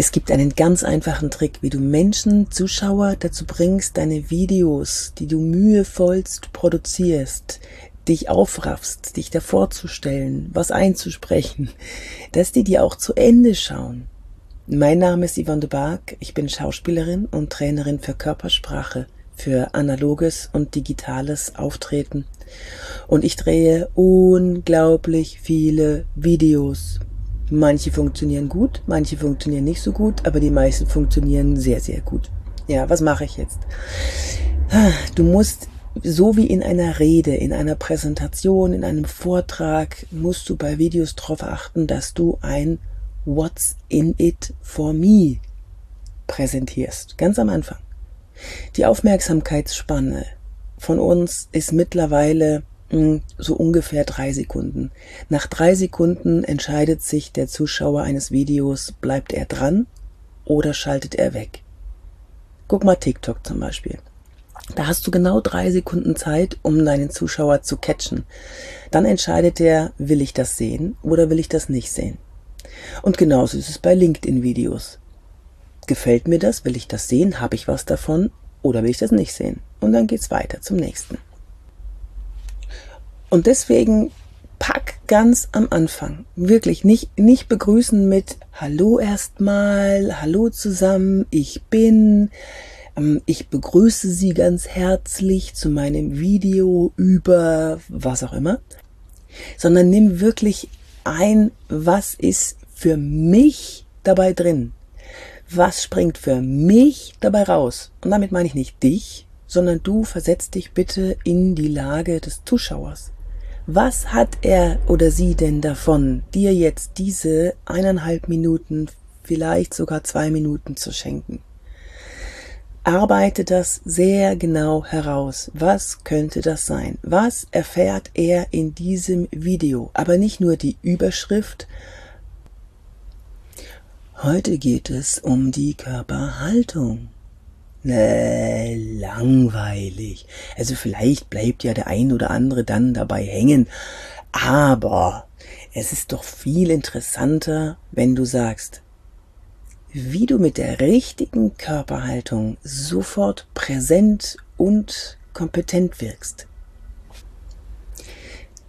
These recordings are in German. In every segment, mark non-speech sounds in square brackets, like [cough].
Es gibt einen ganz einfachen Trick, wie du Menschen, Zuschauer dazu bringst, deine Videos, die du mühevollst produzierst, dich aufraffst, dich davor zu stellen, was einzusprechen, [laughs] dass die dir auch zu Ende schauen. Mein Name ist Yvonne de Barg, ich bin Schauspielerin und Trainerin für Körpersprache, für analoges und digitales Auftreten. Und ich drehe unglaublich viele Videos, Manche funktionieren gut, manche funktionieren nicht so gut, aber die meisten funktionieren sehr, sehr gut. Ja, was mache ich jetzt? Du musst, so wie in einer Rede, in einer Präsentation, in einem Vortrag, musst du bei Videos darauf achten, dass du ein What's in it for me präsentierst. Ganz am Anfang. Die Aufmerksamkeitsspanne von uns ist mittlerweile so ungefähr drei Sekunden. Nach drei Sekunden entscheidet sich der Zuschauer eines Videos, bleibt er dran oder schaltet er weg. Guck mal TikTok zum Beispiel. Da hast du genau drei Sekunden Zeit, um deinen Zuschauer zu catchen. Dann entscheidet er, will ich das sehen oder will ich das nicht sehen. Und genauso ist es bei LinkedIn-Videos. Gefällt mir das? Will ich das sehen? Habe ich was davon? Oder will ich das nicht sehen? Und dann geht's weiter zum nächsten. Und deswegen pack ganz am Anfang. Wirklich nicht, nicht begrüßen mit Hallo erstmal, Hallo zusammen, ich bin, ähm, ich begrüße Sie ganz herzlich zu meinem Video über was auch immer, sondern nimm wirklich ein, was ist für mich dabei drin? Was springt für mich dabei raus? Und damit meine ich nicht dich, sondern du versetzt dich bitte in die Lage des Zuschauers. Was hat er oder sie denn davon, dir jetzt diese eineinhalb Minuten, vielleicht sogar zwei Minuten zu schenken? Arbeite das sehr genau heraus. Was könnte das sein? Was erfährt er in diesem Video? Aber nicht nur die Überschrift. Heute geht es um die Körperhaltung. Nee, langweilig. Also vielleicht bleibt ja der ein oder andere dann dabei hängen. Aber es ist doch viel interessanter, wenn du sagst, wie du mit der richtigen Körperhaltung sofort präsent und kompetent wirkst.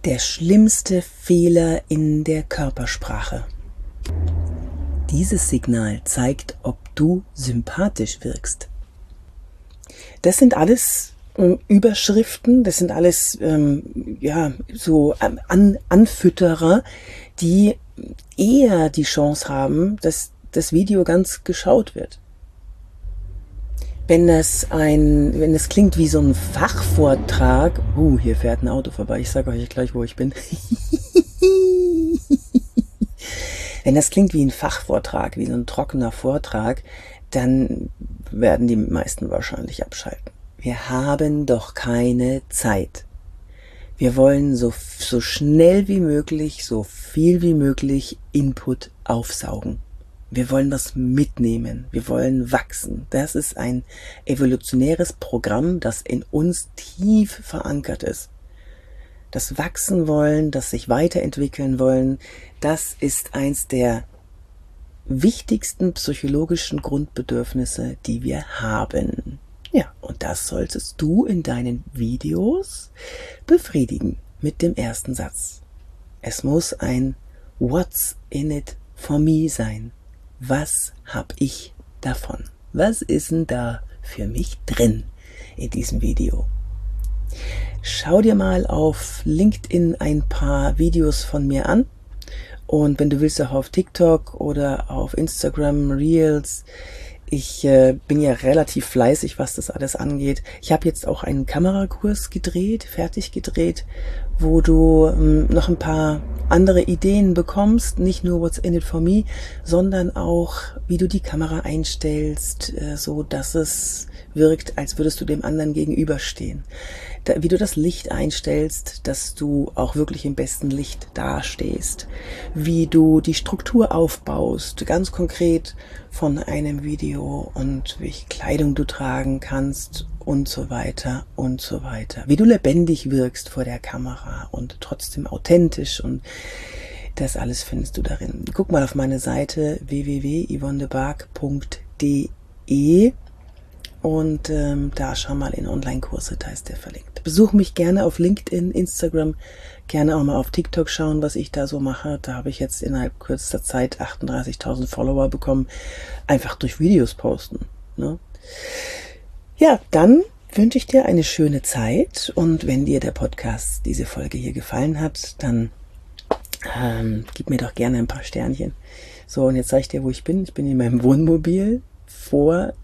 Der schlimmste Fehler in der Körpersprache. Dieses Signal zeigt, ob du sympathisch wirkst. Das sind alles äh, Überschriften, das sind alles ähm, ja so An Anfütterer, die eher die Chance haben, dass das Video ganz geschaut wird. Wenn das ein, wenn es klingt wie so ein Fachvortrag, uh, hier fährt ein Auto vorbei, ich sage euch gleich, wo ich bin. [laughs] wenn das klingt wie ein Fachvortrag, wie so ein trockener Vortrag, dann werden die meisten wahrscheinlich abschalten. Wir haben doch keine Zeit. Wir wollen so, so schnell wie möglich, so viel wie möglich Input aufsaugen. Wir wollen was mitnehmen. Wir wollen wachsen. Das ist ein evolutionäres Programm, das in uns tief verankert ist. Das Wachsen wollen, das sich weiterentwickeln wollen, das ist eins der wichtigsten psychologischen Grundbedürfnisse, die wir haben. Ja, und das solltest du in deinen Videos befriedigen mit dem ersten Satz. Es muss ein What's in it for me sein. Was hab ich davon? Was ist denn da für mich drin in diesem Video? Schau dir mal auf LinkedIn ein paar Videos von mir an und wenn du willst, auch auf TikTok oder auf Instagram Reels. Ich äh, bin ja relativ fleißig, was das alles angeht. Ich habe jetzt auch einen Kamerakurs gedreht, fertig gedreht, wo du ähm, noch ein paar andere Ideen bekommst, nicht nur What's in it for me, sondern auch, wie du die Kamera einstellst, äh, so dass es wirkt, als würdest du dem anderen gegenüberstehen. Wie du das Licht einstellst, dass du auch wirklich im besten Licht dastehst. Wie du die Struktur aufbaust, ganz konkret von einem Video und welche Kleidung du tragen kannst und so weiter und so weiter. Wie du lebendig wirkst vor der Kamera und trotzdem authentisch und Das alles findest du darin. Guck mal auf meine Seite www.yvonnebark.de und ähm, da schau mal in Online-Kurse, da ist der verlinkt. Besuch mich gerne auf LinkedIn, Instagram, gerne auch mal auf TikTok schauen, was ich da so mache. Da habe ich jetzt innerhalb kürzester Zeit 38.000 Follower bekommen, einfach durch Videos posten. Ne? Ja, dann wünsche ich dir eine schöne Zeit und wenn dir der Podcast, diese Folge hier gefallen hat, dann ähm, gib mir doch gerne ein paar Sternchen. So, und jetzt zeige ich dir, wo ich bin. Ich bin in meinem Wohnmobil vor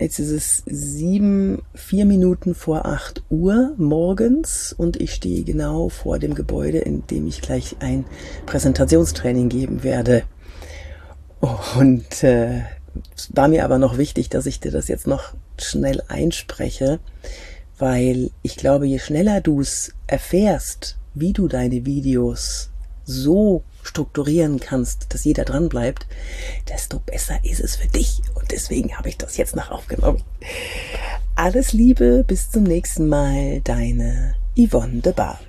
Jetzt ist es sieben, vier Minuten vor acht Uhr morgens und ich stehe genau vor dem Gebäude, in dem ich gleich ein Präsentationstraining geben werde. Und äh, war mir aber noch wichtig, dass ich dir das jetzt noch schnell einspreche, weil ich glaube, je schneller du es erfährst, wie du deine Videos so strukturieren kannst, dass jeder dran bleibt, desto besser ist es für dich. Und deswegen habe ich das jetzt noch aufgenommen. Alles Liebe, bis zum nächsten Mal, deine Yvonne de Bar.